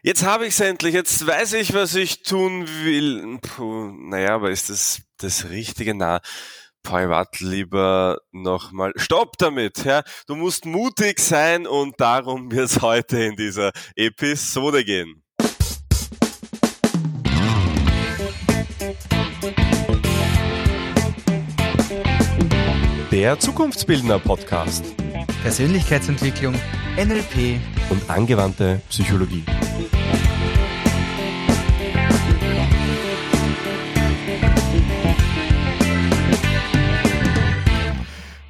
Jetzt habe ich es endlich, jetzt weiß ich, was ich tun will. Puh, naja, aber ist das das Richtige? Na, Paul warte lieber nochmal. Stopp damit! Ja? Du musst mutig sein und darum wird es heute in dieser Episode gehen. Der Zukunftsbildner Podcast. Persönlichkeitsentwicklung, NLP und angewandte Psychologie.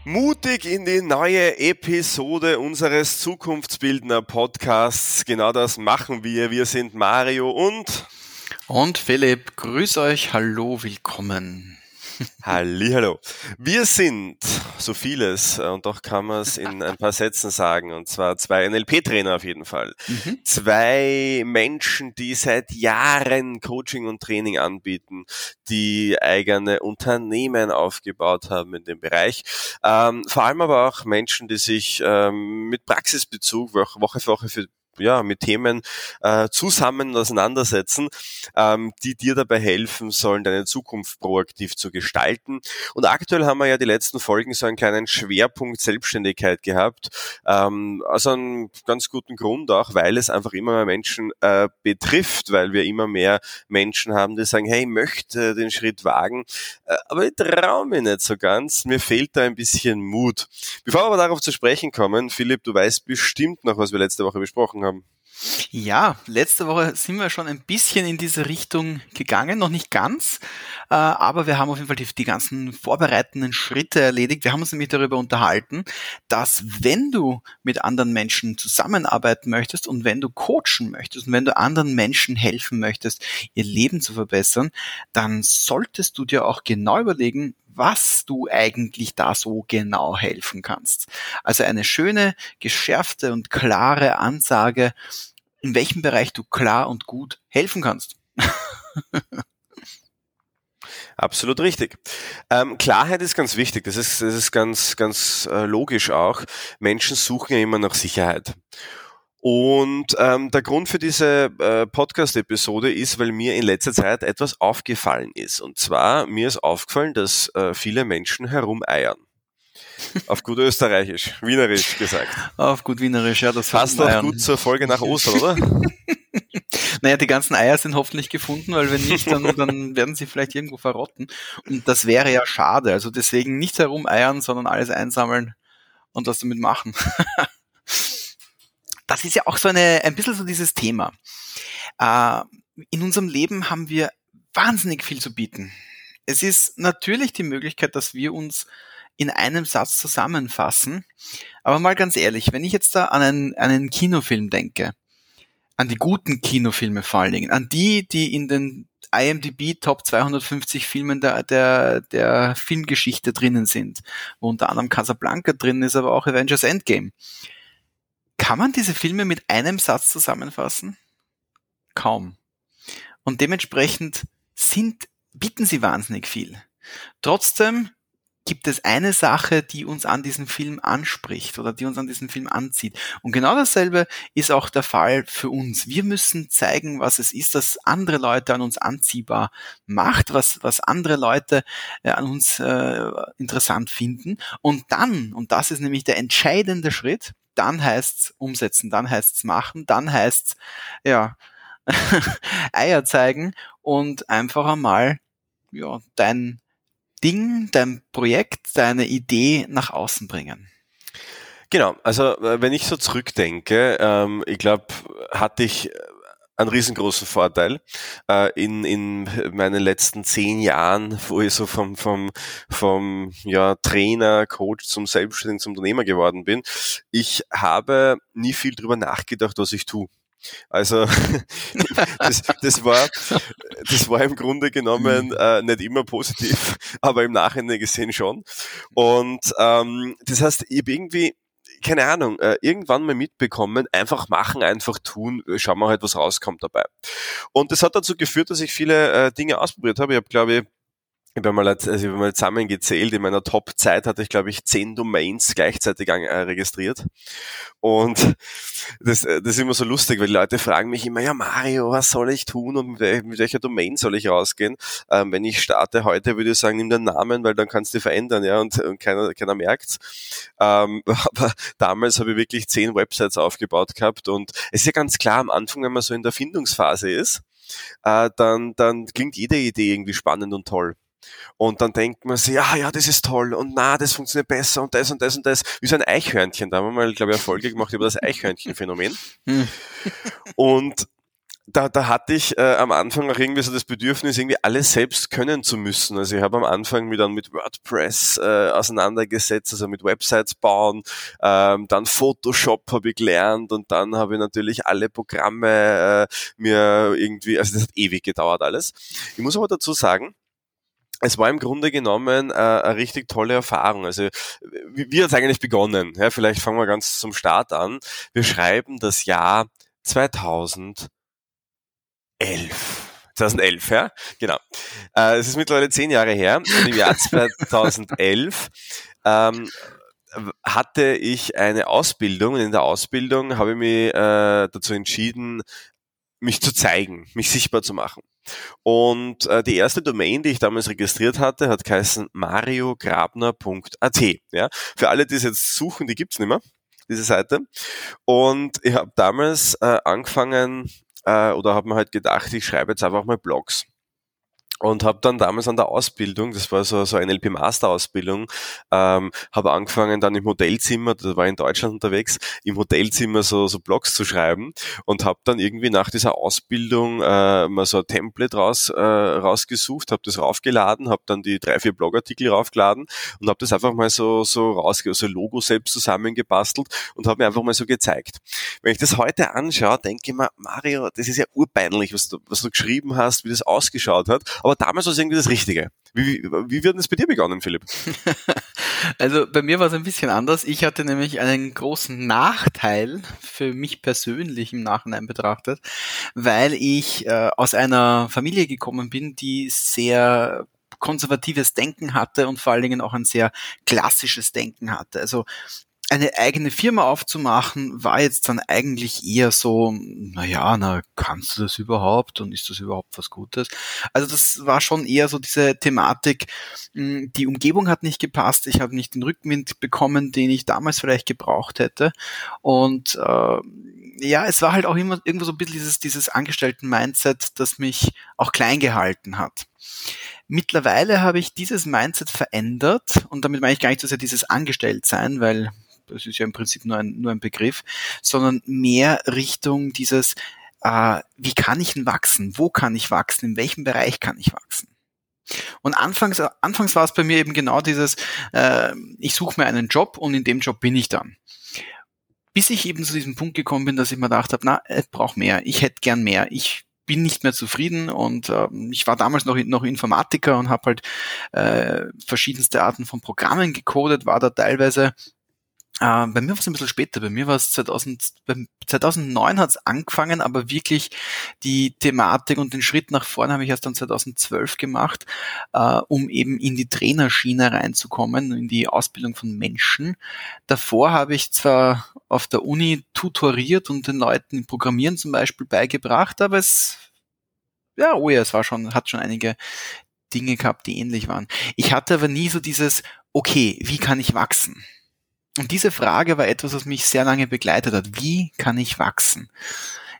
Mutig in die neue Episode unseres Zukunftsbildner Podcasts. Genau das machen wir. Wir sind Mario und und Philipp. Grüß euch. Hallo, willkommen. Hallo. Wir sind so vieles äh, und doch kann man es in ein paar Sätzen sagen und zwar zwei NLP-Trainer auf jeden Fall. Mhm. Zwei Menschen, die seit Jahren Coaching und Training anbieten, die eigene Unternehmen aufgebaut haben in dem Bereich. Ähm, vor allem aber auch Menschen, die sich ähm, mit Praxisbezug Woche für Woche für ja, mit Themen äh, zusammen auseinandersetzen, ähm, die dir dabei helfen sollen, deine Zukunft proaktiv zu gestalten. Und aktuell haben wir ja die letzten Folgen so einen kleinen Schwerpunkt Selbstständigkeit gehabt. Ähm, also einen ganz guten Grund auch, weil es einfach immer mehr Menschen äh, betrifft, weil wir immer mehr Menschen haben, die sagen, hey, ich möchte den Schritt wagen, äh, aber ich traue mich nicht so ganz. Mir fehlt da ein bisschen Mut. Bevor wir aber darauf zu sprechen kommen, Philipp, du weißt bestimmt noch, was wir letzte Woche besprochen haben haben. Ja, letzte Woche sind wir schon ein bisschen in diese Richtung gegangen, noch nicht ganz, äh, aber wir haben auf jeden Fall die, die, ganzen vorbereitenden Schritte erledigt. Wir haben uns nämlich darüber unterhalten, dass wenn du mit anderen Menschen zusammenarbeiten möchtest und wenn du coachen möchtest und wenn du anderen Menschen helfen möchtest, ihr Leben zu verbessern, dann solltest du dir auch genau überlegen, was du eigentlich da so genau helfen kannst. Also eine schöne, geschärfte und klare Ansage, in welchem Bereich du klar und gut helfen kannst. Absolut richtig. Ähm, Klarheit ist ganz wichtig. Das ist, das ist ganz, ganz äh, logisch auch. Menschen suchen ja immer nach Sicherheit. Und ähm, der Grund für diese äh, Podcast-Episode ist, weil mir in letzter Zeit etwas aufgefallen ist. Und zwar, mir ist aufgefallen, dass äh, viele Menschen herumeiern. Auf gut österreichisch, wienerisch gesagt. Auf gut wienerisch, ja, das passt doch gut zur Folge nach Ostern, oder? naja, die ganzen Eier sind hoffentlich gefunden, weil wenn nicht, dann, dann werden sie vielleicht irgendwo verrotten. Und das wäre ja schade. Also deswegen nicht herumeiern, sondern alles einsammeln und was damit machen. das ist ja auch so eine, ein bisschen so dieses Thema. Äh, in unserem Leben haben wir wahnsinnig viel zu bieten. Es ist natürlich die Möglichkeit, dass wir uns in einem Satz zusammenfassen. Aber mal ganz ehrlich, wenn ich jetzt da an einen, an einen Kinofilm denke, an die guten Kinofilme vor allen Dingen, an die, die in den IMDb Top 250 Filmen der, der, der Filmgeschichte drinnen sind, wo unter anderem Casablanca drin ist, aber auch Avengers Endgame. Kann man diese Filme mit einem Satz zusammenfassen? Kaum. Und dementsprechend sind, bieten sie wahnsinnig viel. Trotzdem gibt es eine Sache, die uns an diesem Film anspricht oder die uns an diesem Film anzieht. Und genau dasselbe ist auch der Fall für uns. Wir müssen zeigen, was es ist, das andere Leute an uns anziehbar macht, was, was andere Leute äh, an uns äh, interessant finden. Und dann, und das ist nämlich der entscheidende Schritt, dann heißt's umsetzen, dann heißt's machen, dann heißt's, ja, Eier zeigen und einfach einmal, ja, dein Ding, dein Projekt, deine Idee nach außen bringen. Genau, also äh, wenn ich so zurückdenke, ähm, ich glaube, hatte ich einen riesengroßen Vorteil äh, in, in meinen letzten zehn Jahren, wo ich so vom, vom, vom ja, Trainer, Coach zum Selbstständigen, zum Unternehmer geworden bin. Ich habe nie viel drüber nachgedacht, was ich tue. Also das, das, war, das war im Grunde genommen mhm. äh, nicht immer positiv, aber im Nachhinein gesehen schon. Und ähm, das heißt, ich habe irgendwie keine Ahnung, äh, irgendwann mal mitbekommen, einfach machen, einfach tun, äh, schauen wir halt, was rauskommt dabei. Und das hat dazu geführt, dass ich viele äh, Dinge ausprobiert habe. Ich habe, glaube ich, ich habe mal, also ich habe mal zusammengezählt, in meiner Top-Zeit hatte ich, glaube ich, zehn Domains gleichzeitig äh, registriert. Und das, das ist immer so lustig, weil die Leute fragen mich immer, ja Mario, was soll ich tun und mit, mit welcher Domain soll ich rausgehen? Ähm, wenn ich starte heute, würde ich sagen, nimm den Namen, weil dann kannst du verändern, ja, und, und keiner, keiner merkt's. Ähm, aber damals habe ich wirklich zehn Websites aufgebaut gehabt und es ist ja ganz klar, am Anfang, wenn man so in der Findungsphase ist, äh, dann, dann klingt jede Idee irgendwie spannend und toll. Und dann denkt man sich, ja, ja, das ist toll und na, das funktioniert besser und das und das und das. Wie so ein Eichhörnchen. Da haben wir mal, glaube ich, eine Folge gemacht über das Eichhörnchen-Phänomen. Hm. Und da, da hatte ich äh, am Anfang auch irgendwie so das Bedürfnis, irgendwie alles selbst können zu müssen. Also ich habe am Anfang mich dann mit WordPress äh, auseinandergesetzt, also mit Websites bauen, ähm, dann Photoshop habe ich gelernt und dann habe ich natürlich alle Programme äh, mir irgendwie, also das hat ewig gedauert alles. Ich muss aber dazu sagen, es war im Grunde genommen äh, eine richtig tolle Erfahrung. Also wie, wie hat es eigentlich begonnen? Ja, vielleicht fangen wir ganz zum Start an. Wir schreiben das Jahr 2011. 2011, ja, genau. Äh, es ist mittlerweile zehn Jahre her. Und im Jahr 2011 ähm, hatte ich eine Ausbildung und in der Ausbildung habe ich mich äh, dazu entschieden, mich zu zeigen, mich sichtbar zu machen. Und äh, die erste Domain, die ich damals registriert hatte, hat geheißen mariograbner.at. Ja? Für alle, die es jetzt suchen, die gibt's nicht mehr, diese Seite. Und ich habe damals äh, angefangen, äh, oder habe mir halt gedacht, ich schreibe jetzt einfach mal Blogs und habe dann damals an der Ausbildung, das war so, so eine NLP-Master-Ausbildung, ähm, habe angefangen dann im Hotelzimmer, da war ich in Deutschland unterwegs, im Hotelzimmer so, so Blogs zu schreiben und habe dann irgendwie nach dieser Ausbildung äh, mal so ein Template raus, äh, rausgesucht, habe das raufgeladen, habe dann die drei, vier Blogartikel raufgeladen und habe das einfach mal so, so rausge so Logo selbst zusammengebastelt und habe mir einfach mal so gezeigt. Wenn ich das heute anschaue, denke ich mir, Mario, das ist ja urbeinlich, was du, was du geschrieben hast, wie das ausgeschaut hat aber damals war es irgendwie das Richtige. Wie, wie, wird es bei dir begonnen, Philipp? also bei mir war es ein bisschen anders. Ich hatte nämlich einen großen Nachteil für mich persönlich im Nachhinein betrachtet, weil ich äh, aus einer Familie gekommen bin, die sehr konservatives Denken hatte und vor allen Dingen auch ein sehr klassisches Denken hatte. Also eine eigene Firma aufzumachen, war jetzt dann eigentlich eher so, naja, na, kannst du das überhaupt und ist das überhaupt was Gutes? Also das war schon eher so diese Thematik, hm, die Umgebung hat nicht gepasst, ich habe nicht den Rückenwind bekommen, den ich damals vielleicht gebraucht hätte. Und äh, ja, es war halt auch immer irgendwo so ein bisschen dieses, dieses Angestellten-Mindset, das mich auch klein gehalten hat. Mittlerweile habe ich dieses Mindset verändert und damit meine ich gar nicht so sehr dieses Angestelltsein, weil das ist ja im Prinzip nur ein, nur ein Begriff, sondern mehr Richtung dieses, äh, wie kann ich denn wachsen? Wo kann ich wachsen? In welchem Bereich kann ich wachsen? Und anfangs, anfangs war es bei mir eben genau dieses, äh, ich suche mir einen Job und in dem Job bin ich dann. Bis ich eben zu diesem Punkt gekommen bin, dass ich mir gedacht habe, na, ich brauche mehr, ich hätte gern mehr, ich bin nicht mehr zufrieden und äh, ich war damals noch, noch Informatiker und habe halt äh, verschiedenste Arten von Programmen gecodet, war da teilweise äh, bei mir war es ein bisschen später. Bei mir war es 2000, 2009 hat es angefangen, aber wirklich die Thematik und den Schritt nach vorne habe ich erst dann 2012 gemacht, äh, um eben in die Trainerschiene reinzukommen, in die Ausbildung von Menschen. Davor habe ich zwar auf der Uni tutoriert und den Leuten Programmieren zum Beispiel beigebracht, aber es, ja, oh ja, es war schon, hat schon einige Dinge gehabt, die ähnlich waren. Ich hatte aber nie so dieses, okay, wie kann ich wachsen? Und diese Frage war etwas, was mich sehr lange begleitet hat. Wie kann ich wachsen?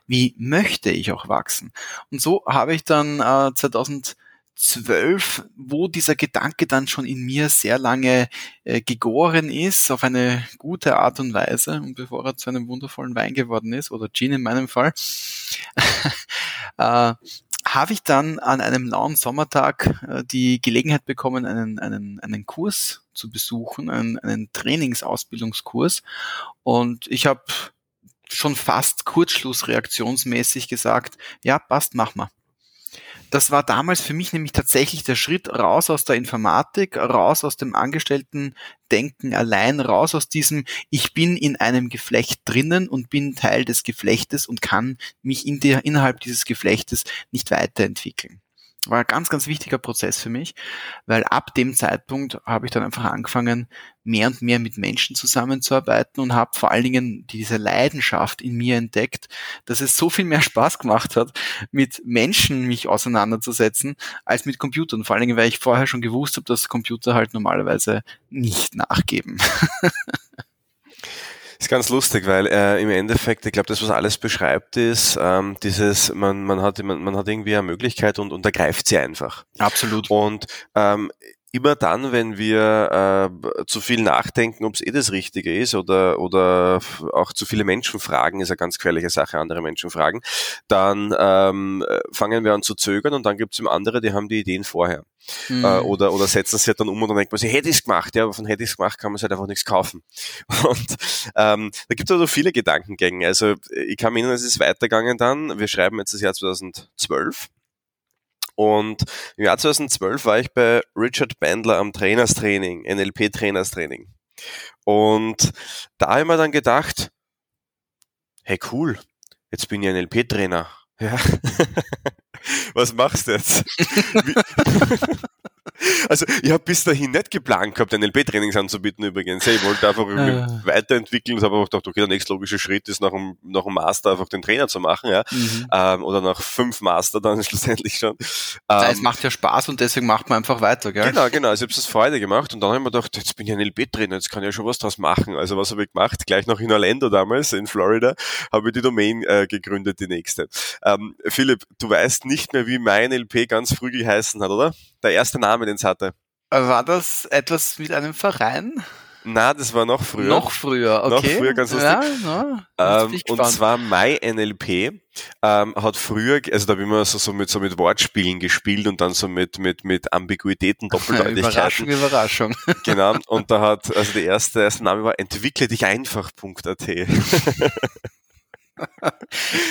Wie möchte ich auch wachsen? Und so habe ich dann äh, 2012, wo dieser Gedanke dann schon in mir sehr lange äh, gegoren ist, auf eine gute Art und Weise, und bevor er zu einem wundervollen Wein geworden ist, oder Gin in meinem Fall, äh, habe ich dann an einem lauen Sommertag äh, die Gelegenheit bekommen, einen, einen, einen Kurs zu besuchen, einen, einen Trainingsausbildungskurs. Und ich habe schon fast kurzschlussreaktionsmäßig gesagt, ja, passt, mach mal. Das war damals für mich nämlich tatsächlich der Schritt raus aus der Informatik, raus aus dem Angestellten-Denken allein, raus aus diesem, ich bin in einem Geflecht drinnen und bin Teil des Geflechtes und kann mich in der, innerhalb dieses Geflechtes nicht weiterentwickeln. War ein ganz, ganz wichtiger Prozess für mich, weil ab dem Zeitpunkt habe ich dann einfach angefangen, mehr und mehr mit Menschen zusammenzuarbeiten und habe vor allen Dingen diese Leidenschaft in mir entdeckt, dass es so viel mehr Spaß gemacht hat, mit Menschen mich auseinanderzusetzen, als mit Computern. Vor allen Dingen, weil ich vorher schon gewusst habe, dass Computer halt normalerweise nicht nachgeben. ist ganz lustig, weil äh, im Endeffekt, ich glaube, das, was alles beschreibt, ist ähm, dieses, man, man, hat, man, man hat irgendwie eine Möglichkeit und, und ergreift sie einfach. Absolut. Und ähm, immer dann, wenn wir äh, zu viel nachdenken, ob es eh das Richtige ist oder, oder auch zu viele Menschen fragen, ist eine ganz gefährliche Sache, andere Menschen fragen, dann ähm, fangen wir an zu zögern und dann gibt es eben andere, die haben die Ideen vorher. Mhm. Äh, oder, oder setzen sie halt dann um und dann denkt man sich, hätte ich es gemacht, ja, aber von hätte ich es gemacht kann man sich halt einfach nichts kaufen. Und ähm, da gibt es also viele Gedankengänge. Also ich kann mir erinnern, es ist weitergegangen dann. Wir schreiben jetzt das Jahr 2012 und im Jahr 2012 war ich bei Richard Bandler am Trainerstraining, NLP-Trainerstraining. Und da habe ich mir dann gedacht, hey cool, jetzt bin ich NLP-Trainer. Ja. Was machst du jetzt? Also ich habe bis dahin nicht geplant gehabt, NLP-Trainings anzubieten übrigens. Ich wollte einfach äh. weiterentwickeln und habe auch gedacht, okay, der nächste logische Schritt ist nach dem, nach dem Master einfach den Trainer zu machen, ja. Mhm. Ähm, oder nach fünf Master dann schlussendlich schon. Ähm, es macht ja Spaß und deswegen macht man einfach weiter, gell? Genau, genau. Also ich habe es Freude gemacht und dann habe ich mir gedacht, jetzt bin ich NLP-Trainer, jetzt kann ich ja schon was draus machen. Also was habe ich gemacht? Gleich noch in Orlando damals, in Florida, habe ich die Domain äh, gegründet, die nächste. Ähm, Philipp, du weißt nicht mehr, wie mein NLP ganz früh geheißen hat, oder? Der erste Name, es hatte. War das etwas mit einem Verein? Na, das war noch früher. Noch früher, okay. Noch früher, ganz lustig. Ja, ja, ähm, und zwar MyNLP ähm, hat früher, also da habe ich immer so, so, mit, so mit Wortspielen gespielt und dann so mit, mit, mit Ambiguitäten, Doppeldeutigkeiten. Überraschung, Überraschung. Genau, und da hat, also der erste, erste Name war entwickle dich einfach.at.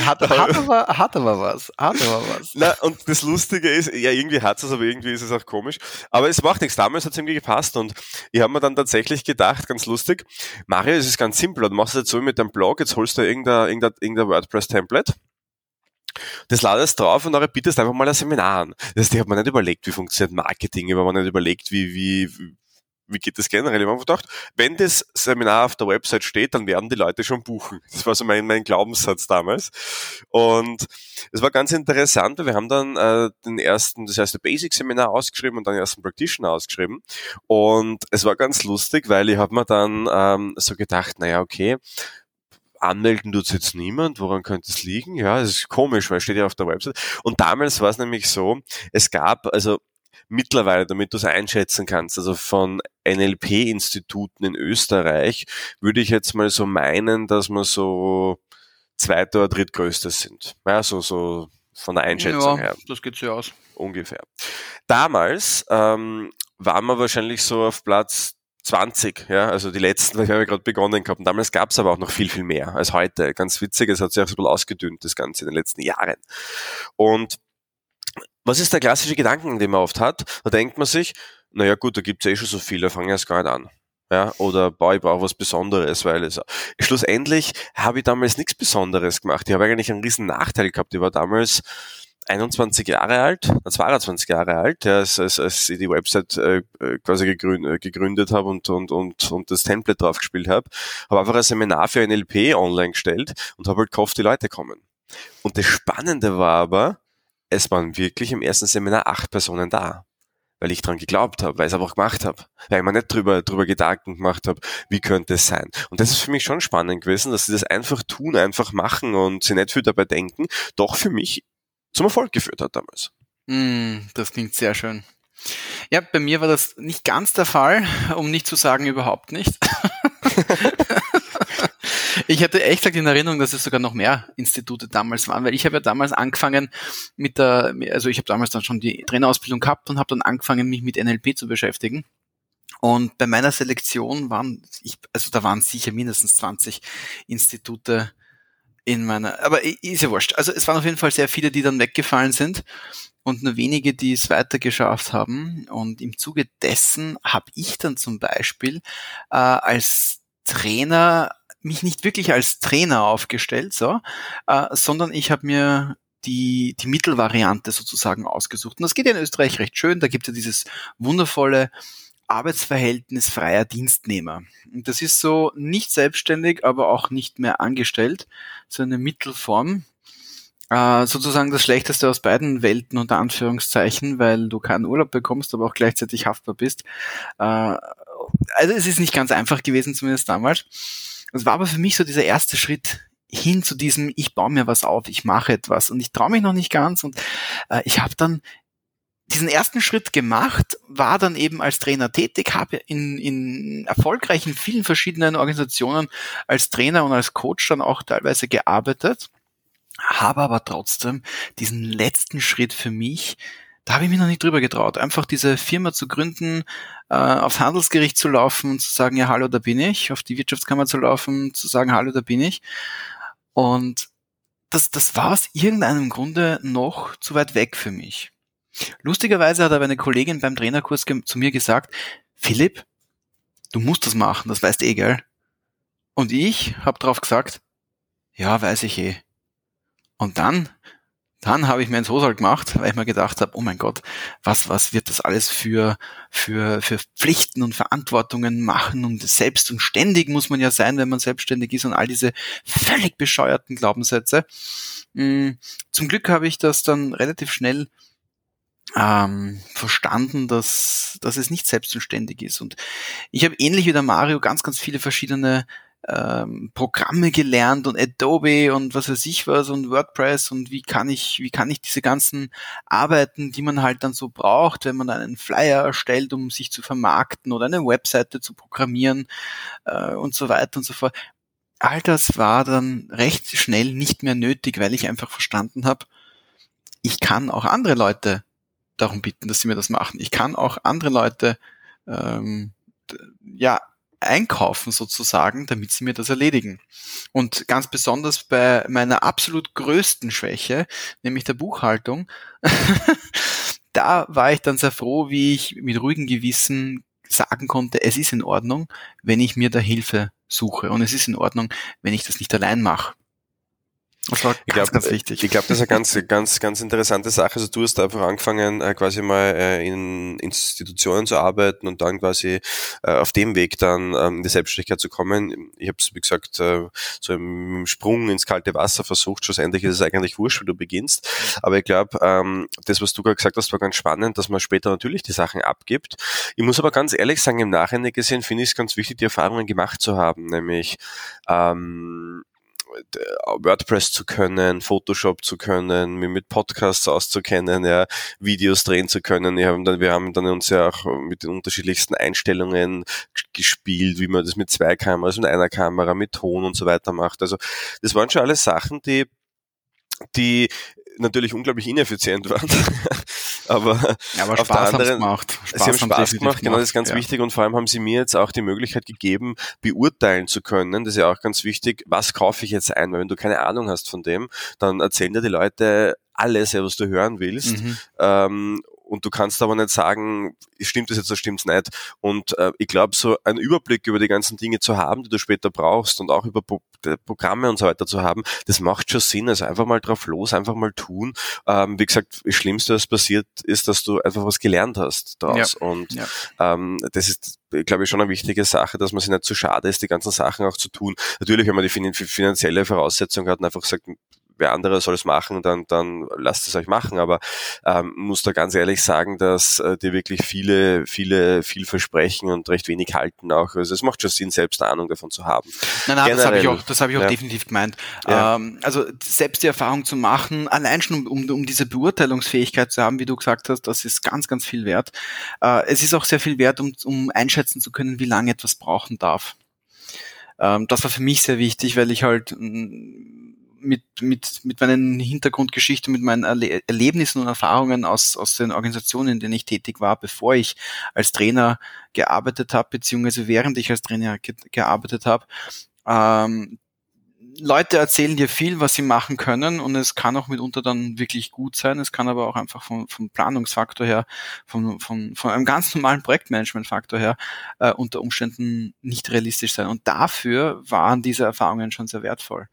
hat, hat, aber, hat aber was. Hat aber was. Na, und das Lustige ist, ja, irgendwie hat es aber irgendwie ist es auch komisch. Aber es macht nichts. Damals hat es irgendwie gepasst und ich habe mir dann tatsächlich gedacht, ganz lustig, Mario, es ist ganz simpel. Du machst es jetzt so mit deinem Blog, jetzt holst du irgendein, irgendein, irgendein WordPress-Template. Das ladest drauf und dann bietest einfach mal ein Seminar an. Das heißt, ich habe mir nicht überlegt, wie funktioniert Marketing, ich habe mir nicht überlegt, wie, wie, wie geht das generell? Ich habe gedacht, wenn das Seminar auf der Website steht, dann werden die Leute schon buchen. Das war so mein, mein Glaubenssatz damals. Und es war ganz interessant, wir haben dann äh, den ersten, das erste Basic-Seminar ausgeschrieben und dann den ersten Practitioner ausgeschrieben. Und es war ganz lustig, weil ich habe mir dann ähm, so gedacht, naja, okay, anmelden tut jetzt niemand, woran könnte es liegen? Ja, es ist komisch, weil es steht ja auf der Website. Und damals war es nämlich so, es gab, also mittlerweile, damit du es einschätzen kannst, also von NLP-Instituten in Österreich, würde ich jetzt mal so meinen, dass wir so zweiter oder drittgrößtes sind. Ja, so, so von der Einschätzung ja, her. Das geht so aus. Ungefähr. Damals ähm, waren wir wahrscheinlich so auf Platz 20, ja, also die letzten, weil wir haben ja gerade begonnen gehabt. Und damals gab es aber auch noch viel, viel mehr als heute. Ganz witzig, es hat sich auch so ein bisschen ausgedünnt, das Ganze in den letzten Jahren. Und was ist der klassische Gedanken, den man oft hat? Da denkt man sich, naja gut, da gibt's eh schon so viele, da fange ich erst gar nicht an. Ja, oder boah, ich brauche was Besonderes, weil es schlussendlich habe ich damals nichts Besonderes gemacht. Ich habe eigentlich einen riesen Nachteil gehabt. Ich war damals 21 Jahre alt, 22 Jahre alt, ja, als, als, als ich die Website äh, quasi gegründet, äh, gegründet habe und, und, und, und das Template drauf gespielt habe, habe einfach ein Seminar für NLP online gestellt und habe halt gehofft, die Leute kommen. Und das Spannende war aber, es waren wirklich im ersten Seminar acht Personen da, weil ich dran geglaubt habe, weil ich es aber auch gemacht habe, weil ich mir nicht drüber, drüber Gedanken gemacht habe, wie könnte es sein. Und das ist für mich schon spannend gewesen, dass sie das einfach tun, einfach machen und sie nicht viel dabei denken, doch für mich zum Erfolg geführt hat damals. Mm, das klingt sehr schön. Ja, bei mir war das nicht ganz der Fall, um nicht zu sagen überhaupt nicht. Ich hatte echt gesagt in Erinnerung, dass es sogar noch mehr Institute damals waren, weil ich habe ja damals angefangen mit der, also ich habe damals dann schon die Trainerausbildung gehabt und habe dann angefangen, mich mit NLP zu beschäftigen. Und bei meiner Selektion waren, ich, also da waren sicher mindestens 20 Institute in meiner, aber ist ja wurscht. Also es waren auf jeden Fall sehr viele, die dann weggefallen sind und nur wenige, die es weiter geschafft haben. Und im Zuge dessen habe ich dann zum Beispiel äh, als Trainer mich nicht wirklich als Trainer aufgestellt, so, äh, sondern ich habe mir die, die Mittelvariante sozusagen ausgesucht. Und das geht ja in Österreich recht schön. Da gibt es ja dieses wundervolle Arbeitsverhältnis freier Dienstnehmer. Und das ist so nicht selbstständig, aber auch nicht mehr angestellt. So eine Mittelform. Äh, sozusagen das Schlechteste aus beiden Welten unter Anführungszeichen, weil du keinen Urlaub bekommst, aber auch gleichzeitig haftbar bist. Äh, also es ist nicht ganz einfach gewesen, zumindest damals. Es war aber für mich so dieser erste Schritt hin zu diesem, ich baue mir was auf, ich mache etwas. Und ich traue mich noch nicht ganz. Und äh, ich habe dann diesen ersten Schritt gemacht, war dann eben als Trainer tätig, habe in, in erfolgreichen vielen verschiedenen Organisationen als Trainer und als Coach dann auch teilweise gearbeitet, habe aber trotzdem diesen letzten Schritt für mich, da habe ich mich noch nicht drüber getraut, einfach diese Firma zu gründen, äh, aufs Handelsgericht zu laufen und zu sagen, ja, hallo, da bin ich, auf die Wirtschaftskammer zu laufen, zu sagen, hallo, da bin ich. Und das, das war aus irgendeinem Grunde noch zu weit weg für mich. Lustigerweise hat aber eine Kollegin beim Trainerkurs zu mir gesagt, Philipp, du musst das machen, das weißt eh, gell? Und ich habe drauf gesagt, ja, weiß ich eh. Und dann dann habe ich mir ins Hosal gemacht, weil ich mir gedacht habe, oh mein Gott, was, was wird das alles für, für, für Pflichten und Verantwortungen machen und selbst und ständig muss man ja sein, wenn man selbstständig ist und all diese völlig bescheuerten Glaubenssätze. Mm, zum Glück habe ich das dann relativ schnell ähm, verstanden, dass, dass es nicht selbstständig ist. Und ich habe ähnlich wie der Mario ganz, ganz viele verschiedene ähm, Programme gelernt und Adobe und was weiß ich was und WordPress und wie kann ich, wie kann ich diese ganzen Arbeiten, die man halt dann so braucht, wenn man einen Flyer erstellt, um sich zu vermarkten oder eine Webseite zu programmieren äh, und so weiter und so fort. All das war dann recht schnell nicht mehr nötig, weil ich einfach verstanden habe, ich kann auch andere Leute darum bitten, dass sie mir das machen. Ich kann auch andere Leute ähm, ja einkaufen sozusagen, damit sie mir das erledigen. Und ganz besonders bei meiner absolut größten Schwäche, nämlich der Buchhaltung, da war ich dann sehr froh, wie ich mit ruhigem Gewissen sagen konnte, es ist in Ordnung, wenn ich mir da Hilfe suche. Und es ist in Ordnung, wenn ich das nicht allein mache. Das war ich glaube, ganz wichtig. Ich glaube, das ist eine ganz, ganz, ganz interessante Sache. Also du hast einfach angefangen, äh, quasi mal äh, in Institutionen zu arbeiten und dann quasi äh, auf dem Weg dann ähm, in die Selbstständigkeit zu kommen. Ich habe es, wie gesagt, so im Sprung ins kalte Wasser versucht. Schlussendlich ist es eigentlich wurscht, wie du beginnst. Aber ich glaube, ähm, das, was du gerade gesagt hast, war ganz spannend, dass man später natürlich die Sachen abgibt. Ich muss aber ganz ehrlich sagen, im Nachhinein gesehen finde ich es ganz wichtig, die Erfahrungen gemacht zu haben. Nämlich ähm, WordPress zu können, Photoshop zu können, mir mit Podcasts auszukennen, ja, Videos drehen zu können. Wir haben dann, wir haben dann uns ja auch mit den unterschiedlichsten Einstellungen gespielt, wie man das mit zwei Kameras und einer Kamera, mit Ton und so weiter macht. Also das waren schon alles Sachen, die die natürlich unglaublich ineffizient waren. aber, ja, aber auf Spaß der anderen, gemacht. Spaß sie haben Spaß gemacht, gemacht, genau, das ist ganz ja. wichtig und vor allem haben sie mir jetzt auch die Möglichkeit gegeben, beurteilen zu können. Das ist ja auch ganz wichtig, was kaufe ich jetzt ein, weil wenn du keine Ahnung hast von dem, dann erzählen dir die Leute alles, was du hören willst. Mhm. Ähm, und du kannst aber nicht sagen, stimmt das jetzt oder stimmt's nicht. Und äh, ich glaube, so einen Überblick über die ganzen Dinge zu haben, die du später brauchst und auch über Pro Programme und so weiter zu haben, das macht schon Sinn. Also einfach mal drauf los, einfach mal tun. Ähm, wie gesagt, das Schlimmste, was passiert, ist, dass du einfach was gelernt hast daraus. Ja. Und ja. Ähm, das ist glaube ich, schon eine wichtige Sache, dass man sich nicht zu schade ist, die ganzen Sachen auch zu tun. Natürlich, wenn man die finanzielle Voraussetzung hat und einfach sagt, wer andere soll es machen, dann, dann lasst es euch machen. Aber ähm, muss da ganz ehrlich sagen, dass äh, die wirklich viele, viele, viel versprechen und recht wenig halten auch. Also es macht schon Sinn, selbst eine Ahnung davon zu haben. Nein, nein, Generell, das habe ich auch, das habe ich auch ja. definitiv gemeint. Ja. Ähm, also selbst die Erfahrung zu machen, allein schon um, um, diese Beurteilungsfähigkeit zu haben, wie du gesagt hast, das ist ganz, ganz viel wert. Äh, es ist auch sehr viel wert, um, um einschätzen zu können, wie lange etwas brauchen darf ähm, das war für mich sehr wichtig, weil ich halt mit, mit, mit meinen Hintergrundgeschichten, mit meinen Erle Erlebnissen und Erfahrungen aus, aus den Organisationen, in denen ich tätig war, bevor ich als Trainer gearbeitet habe, beziehungsweise während ich als Trainer ge gearbeitet habe. Ähm, Leute erzählen dir viel, was sie machen können und es kann auch mitunter dann wirklich gut sein. Es kann aber auch einfach vom, vom Planungsfaktor her, vom, vom, von einem ganz normalen Projektmanagementfaktor her äh, unter Umständen nicht realistisch sein. Und dafür waren diese Erfahrungen schon sehr wertvoll.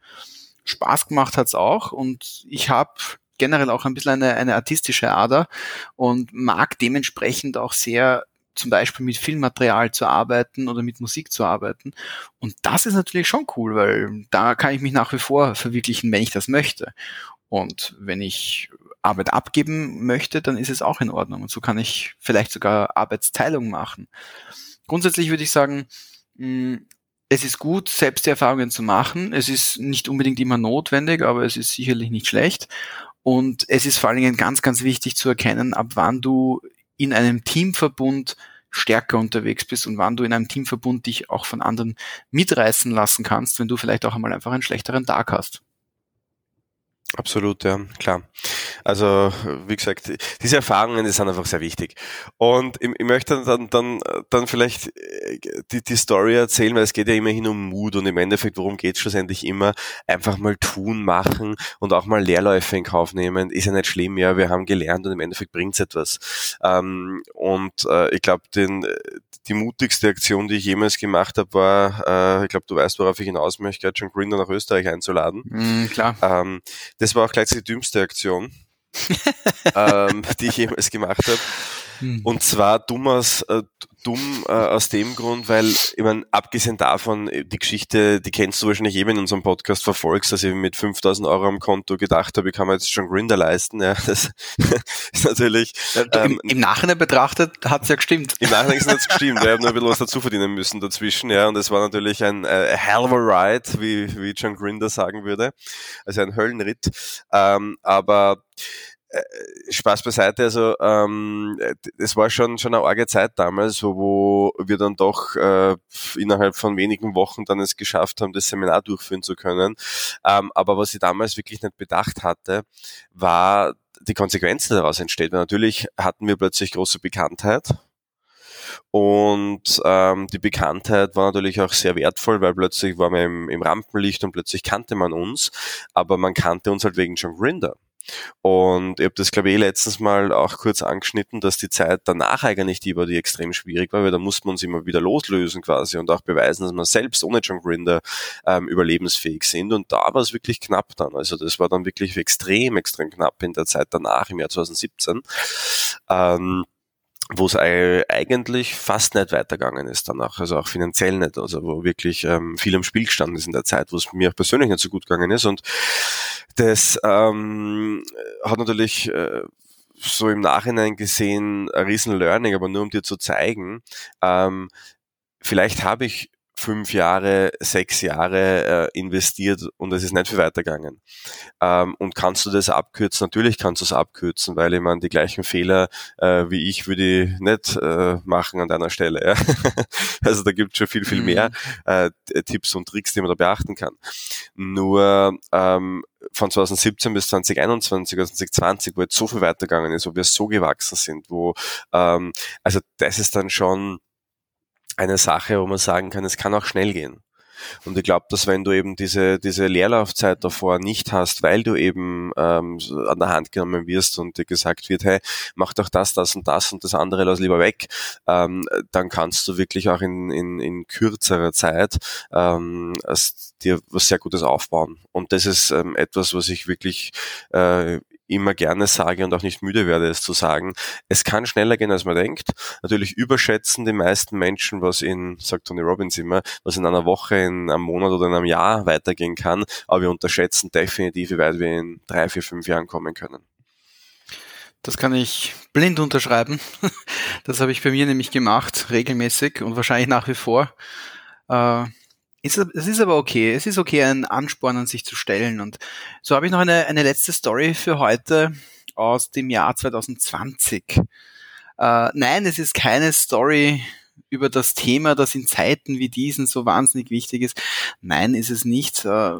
Spaß gemacht hat's auch und ich habe generell auch ein bisschen eine, eine artistische Ader und mag dementsprechend auch sehr zum Beispiel mit Filmmaterial zu arbeiten oder mit Musik zu arbeiten. Und das ist natürlich schon cool, weil da kann ich mich nach wie vor verwirklichen, wenn ich das möchte. Und wenn ich Arbeit abgeben möchte, dann ist es auch in Ordnung. Und so kann ich vielleicht sogar Arbeitsteilung machen. Grundsätzlich würde ich sagen, mm, es ist gut, selbst die Erfahrungen zu machen. Es ist nicht unbedingt immer notwendig, aber es ist sicherlich nicht schlecht. Und es ist vor allen Dingen ganz, ganz wichtig zu erkennen, ab wann du in einem Teamverbund stärker unterwegs bist und wann du in einem Teamverbund dich auch von anderen mitreißen lassen kannst, wenn du vielleicht auch einmal einfach einen schlechteren Tag hast. Absolut, ja, klar. Also, wie gesagt, diese Erfahrungen, die sind einfach sehr wichtig. Und ich, ich möchte dann, dann, dann vielleicht äh, die, die Story erzählen, weil es geht ja immerhin um Mut und im Endeffekt, worum geht es schlussendlich immer? Einfach mal tun, machen und auch mal Leerläufe in Kauf nehmen. Ist ja nicht schlimm, ja, wir haben gelernt und im Endeffekt bringt es etwas. Ähm, und äh, ich glaube, die mutigste Aktion, die ich jemals gemacht habe, war, äh, ich glaube, du weißt, worauf ich hinaus möchte, John Grinder nach Österreich einzuladen. Mm, klar. Ähm, das war auch gleich die dümmste Aktion, ähm, die ich jemals gemacht habe. Hm. Und zwar dumm aus, äh, dumm äh, aus dem Grund, weil, ich meine, abgesehen davon, äh, die Geschichte, die kennst du wahrscheinlich eben in unserem Podcast verfolgst, dass ich mit 5000 Euro am Konto gedacht habe, ich kann mir jetzt schon Grinder leisten. Ja, das ist natürlich... Ähm, Im, Im, Nachhinein betrachtet hat es ja gestimmt. Im Nachhinein hat es gestimmt. Wir haben nur ein bisschen was dazu verdienen müssen dazwischen. Ja, und es war natürlich ein äh, hell of a ride, wie, wie John Grinder sagen würde. Also ein Höllenritt. Ähm, aber Spaß beiseite, also ähm, es war schon schon eine arge Zeit damals, wo, wir dann doch äh, innerhalb von wenigen Wochen dann es geschafft haben, das Seminar durchführen zu können. Ähm, aber was ich damals wirklich nicht bedacht hatte, war die Konsequenzen daraus entsteht. Natürlich hatten wir plötzlich große Bekanntheit, und ähm, die Bekanntheit war natürlich auch sehr wertvoll, weil plötzlich waren wir im, im Rampenlicht und plötzlich kannte man uns, aber man kannte uns halt wegen John Grinder. Und ich habe das, glaube ich, eh letztens mal auch kurz angeschnitten, dass die Zeit danach eigentlich die war, die extrem schwierig war, weil da musste man uns immer wieder loslösen quasi und auch beweisen, dass man selbst ohne John Grinder ähm, überlebensfähig sind. Und da war es wirklich knapp dann. Also das war dann wirklich extrem, extrem knapp in der Zeit danach, im Jahr 2017. Ähm, wo es eigentlich fast nicht weitergegangen ist danach, also auch finanziell nicht, also wo wirklich ähm, viel am Spiel gestanden ist in der Zeit, wo es mir auch persönlich nicht so gut gegangen ist. Und das ähm, hat natürlich äh, so im Nachhinein gesehen ein riesen Learning, aber nur um dir zu zeigen, ähm, vielleicht habe ich fünf Jahre, sechs Jahre äh, investiert und es ist nicht viel weitergegangen. Ähm, und kannst du das abkürzen? Natürlich kannst du es abkürzen, weil ich meine, die gleichen Fehler äh, wie ich würde ich nicht äh, machen an deiner Stelle. Ja? also da gibt es schon viel, viel mehr mhm. äh, Tipps und Tricks, die man da beachten kann. Nur ähm, von 2017 bis 2021 oder 2020, wo jetzt so viel weitergegangen ist, wo wir so gewachsen sind, wo ähm, also das ist dann schon eine Sache, wo man sagen kann, es kann auch schnell gehen. Und ich glaube, dass wenn du eben diese, diese Leerlaufzeit davor nicht hast, weil du eben ähm, an der Hand genommen wirst und dir gesagt wird, hey, mach doch das, das und das und das andere lass lieber weg, ähm, dann kannst du wirklich auch in, in, in kürzerer Zeit ähm, dir was sehr Gutes aufbauen. Und das ist ähm, etwas, was ich wirklich äh, immer gerne sage und auch nicht müde werde, es zu sagen. Es kann schneller gehen, als man denkt. Natürlich überschätzen die meisten Menschen, was in, sagt Tony Robbins immer, was in einer Woche, in einem Monat oder in einem Jahr weitergehen kann. Aber wir unterschätzen definitiv, wie weit wir in drei, vier, fünf Jahren kommen können. Das kann ich blind unterschreiben. Das habe ich bei mir nämlich gemacht, regelmäßig und wahrscheinlich nach wie vor. Äh, es ist aber okay. Es ist okay, einen Ansporn an sich zu stellen. Und so habe ich noch eine, eine letzte Story für heute aus dem Jahr 2020. Äh, nein, es ist keine Story über das Thema, das in Zeiten wie diesen so wahnsinnig wichtig ist. Nein, ist es nicht. Äh,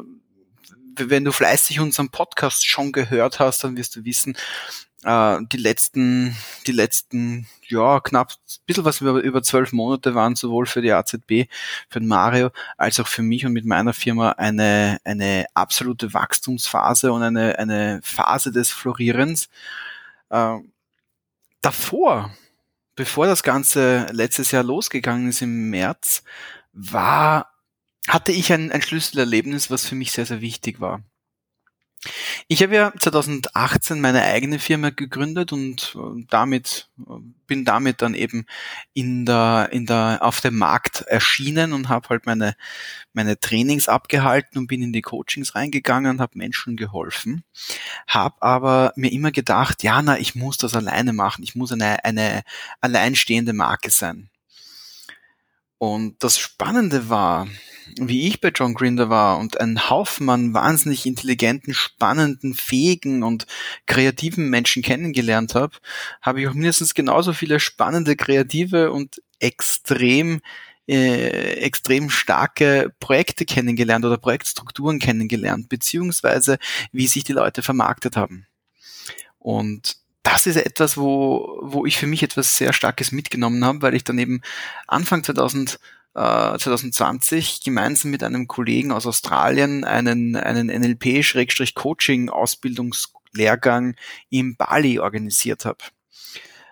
wenn du fleißig unseren Podcast schon gehört hast, dann wirst du wissen, äh, die letzten, die letzten, ja, knapp ein bisschen was über, über zwölf Monate waren sowohl für die AZB, für den Mario, als auch für mich und mit meiner Firma eine, eine absolute Wachstumsphase und eine, eine Phase des Florierens. Äh, davor, bevor das Ganze letztes Jahr losgegangen ist im März, war, hatte ich ein, ein Schlüsselerlebnis, was für mich sehr, sehr wichtig war. Ich habe ja 2018 meine eigene Firma gegründet und äh, damit äh, bin damit dann eben in der in der auf dem Markt erschienen und habe halt meine meine Trainings abgehalten und bin in die Coachings reingegangen habe Menschen geholfen. Habe aber mir immer gedacht, ja, na, ich muss das alleine machen. Ich muss eine eine alleinstehende Marke sein. Und das Spannende war, wie ich bei John Grinder war und ein Haufen an wahnsinnig intelligenten, spannenden, fähigen und kreativen Menschen kennengelernt habe, habe ich auch mindestens genauso viele spannende, kreative und extrem äh, extrem starke Projekte kennengelernt oder Projektstrukturen kennengelernt, beziehungsweise wie sich die Leute vermarktet haben. Und das ist etwas, wo, wo ich für mich etwas sehr Starkes mitgenommen habe, weil ich dann eben Anfang 2000 2020 äh, gemeinsam mit einem Kollegen aus Australien einen, einen NLP-Coaching-Ausbildungslehrgang in Bali organisiert habe.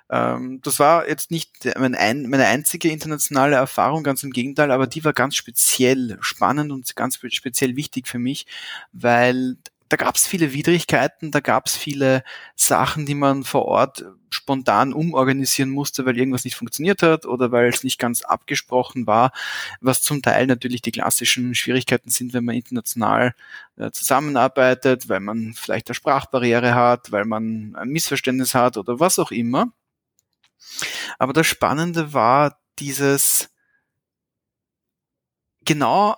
Ähm, das war jetzt nicht meine einzige internationale Erfahrung, ganz im Gegenteil, aber die war ganz speziell spannend und ganz speziell wichtig für mich, weil da gab es viele Widrigkeiten, da gab es viele Sachen, die man vor Ort spontan umorganisieren musste, weil irgendwas nicht funktioniert hat oder weil es nicht ganz abgesprochen war, was zum Teil natürlich die klassischen Schwierigkeiten sind, wenn man international äh, zusammenarbeitet, weil man vielleicht eine Sprachbarriere hat, weil man ein Missverständnis hat oder was auch immer. Aber das Spannende war dieses genau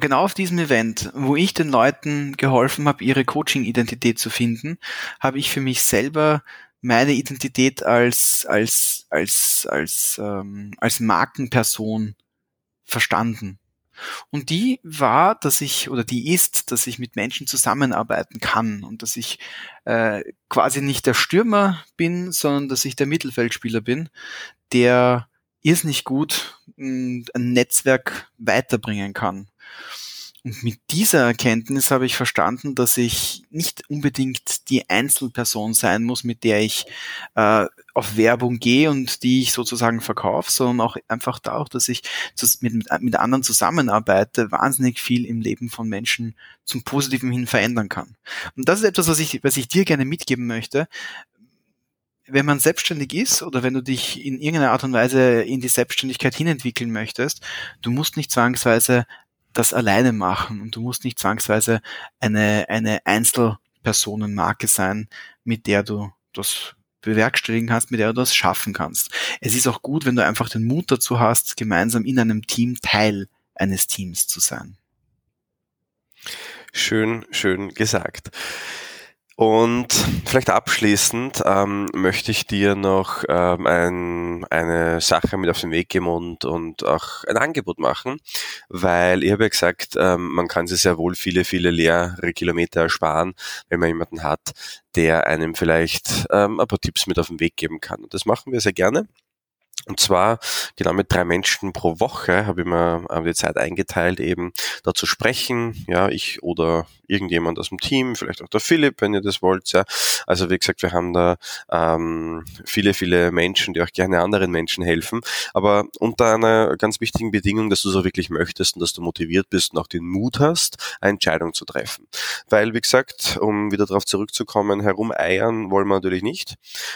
genau auf diesem Event, wo ich den Leuten geholfen habe, ihre Coaching-Identität zu finden, habe ich für mich selber meine Identität als als als als ähm, als Markenperson verstanden. Und die war, dass ich, oder die ist, dass ich mit Menschen zusammenarbeiten kann und dass ich äh, quasi nicht der Stürmer bin, sondern dass ich der Mittelfeldspieler bin, der irrsinnig gut ein Netzwerk weiterbringen kann. Und mit dieser Erkenntnis habe ich verstanden, dass ich nicht unbedingt die Einzelperson sein muss, mit der ich äh, auf Werbung gehe und die ich sozusagen verkaufe, sondern auch einfach da dass ich mit, mit anderen zusammenarbeite, wahnsinnig viel im Leben von Menschen zum Positiven hin verändern kann. Und das ist etwas, was ich, was ich dir gerne mitgeben möchte wenn man selbstständig ist oder wenn du dich in irgendeiner Art und Weise in die Selbstständigkeit hinentwickeln möchtest, du musst nicht zwangsweise das alleine machen und du musst nicht zwangsweise eine, eine Einzelpersonenmarke sein, mit der du das bewerkstelligen kannst, mit der du das schaffen kannst. Es ist auch gut, wenn du einfach den Mut dazu hast, gemeinsam in einem Team Teil eines Teams zu sein. Schön, schön gesagt. Und vielleicht abschließend ähm, möchte ich dir noch ähm, ein, eine Sache mit auf den Weg geben und, und auch ein Angebot machen, weil ich habe ja gesagt, ähm, man kann sich sehr wohl viele, viele leere Kilometer ersparen, wenn man jemanden hat, der einem vielleicht ähm, ein paar Tipps mit auf den Weg geben kann. Und das machen wir sehr gerne. Und zwar genau mit drei Menschen pro Woche habe ich mir äh, die Zeit eingeteilt, eben da zu sprechen. Ja, ich oder irgendjemand aus dem Team, vielleicht auch der Philipp, wenn ihr das wollt. Ja. Also wie gesagt, wir haben da ähm, viele, viele Menschen, die auch gerne anderen Menschen helfen. Aber unter einer ganz wichtigen Bedingung, dass du so wirklich möchtest und dass du motiviert bist und auch den Mut hast, eine Entscheidung zu treffen. Weil, wie gesagt, um wieder darauf zurückzukommen, herumeiern wollen wir natürlich nicht.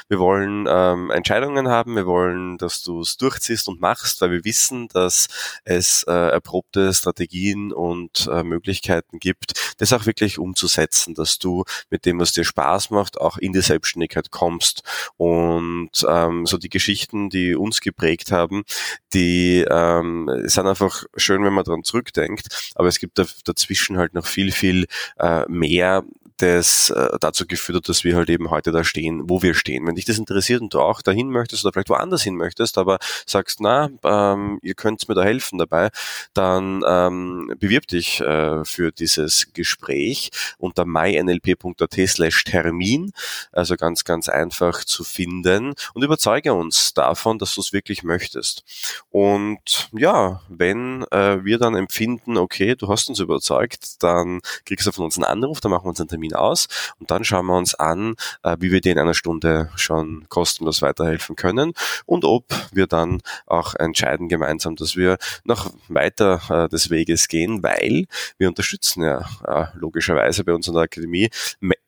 Wir wollen ähm, Entscheidungen haben, wir wollen, dass dass du es durchziehst und machst, weil wir wissen, dass es äh, erprobte Strategien und äh, Möglichkeiten gibt, das auch wirklich umzusetzen, dass du mit dem, was dir Spaß macht, auch in die Selbstständigkeit kommst. Und ähm, so die Geschichten, die uns geprägt haben, die ähm, sind einfach schön, wenn man dran zurückdenkt, aber es gibt dazwischen halt noch viel, viel äh, mehr, das äh, dazu geführt hat, dass wir halt eben heute da stehen, wo wir stehen. Wenn dich das interessiert und du auch dahin möchtest oder vielleicht woanders hin möchtest, aber sagst, na, ähm, ihr könnt mir da helfen dabei, dann ähm, bewirb dich äh, für dieses Gespräch unter mynlp.at slash Termin, also ganz, ganz einfach zu finden und überzeuge uns davon, dass du es wirklich möchtest. Und ja, wenn äh, wir dann empfinden, okay, du hast uns überzeugt, dann kriegst du von uns einen Anruf, dann machen wir uns einen Termin Termin aus und dann schauen wir uns an, äh, wie wir dir in einer Stunde schon kostenlos weiterhelfen können und ob wir dann auch entscheiden gemeinsam, dass wir noch weiter äh, des Weges gehen, weil wir unterstützen ja äh, logischerweise bei uns in der Akademie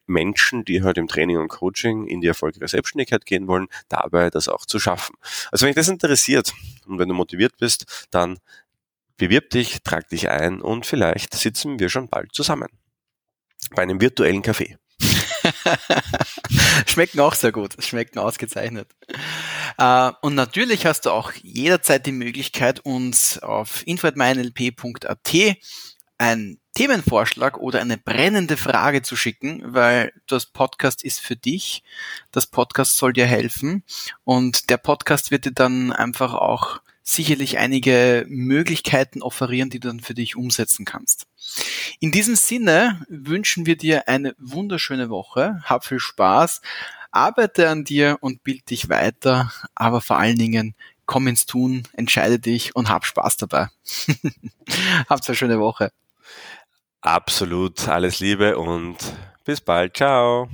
Menschen, die halt im Training und Coaching in die erfolgreiche Selbstständigkeit gehen wollen, dabei das auch zu schaffen. Also wenn dich das interessiert und wenn du motiviert bist, dann bewirb dich, trag dich ein und vielleicht sitzen wir schon bald zusammen. Bei einem virtuellen Kaffee. schmecken auch sehr gut, schmecken ausgezeichnet. Äh, und natürlich hast du auch jederzeit die Möglichkeit, uns auf info.meinlp.at einen Themenvorschlag oder eine brennende Frage zu schicken, weil das Podcast ist für dich. Das Podcast soll dir helfen und der Podcast wird dir dann einfach auch sicherlich einige Möglichkeiten offerieren, die du dann für dich umsetzen kannst. In diesem Sinne wünschen wir dir eine wunderschöne Woche. Hab viel Spaß, arbeite an dir und bild dich weiter, aber vor allen Dingen komm ins Tun, entscheide dich und hab Spaß dabei. Habt eine schöne Woche. Absolut, alles Liebe und bis bald. Ciao.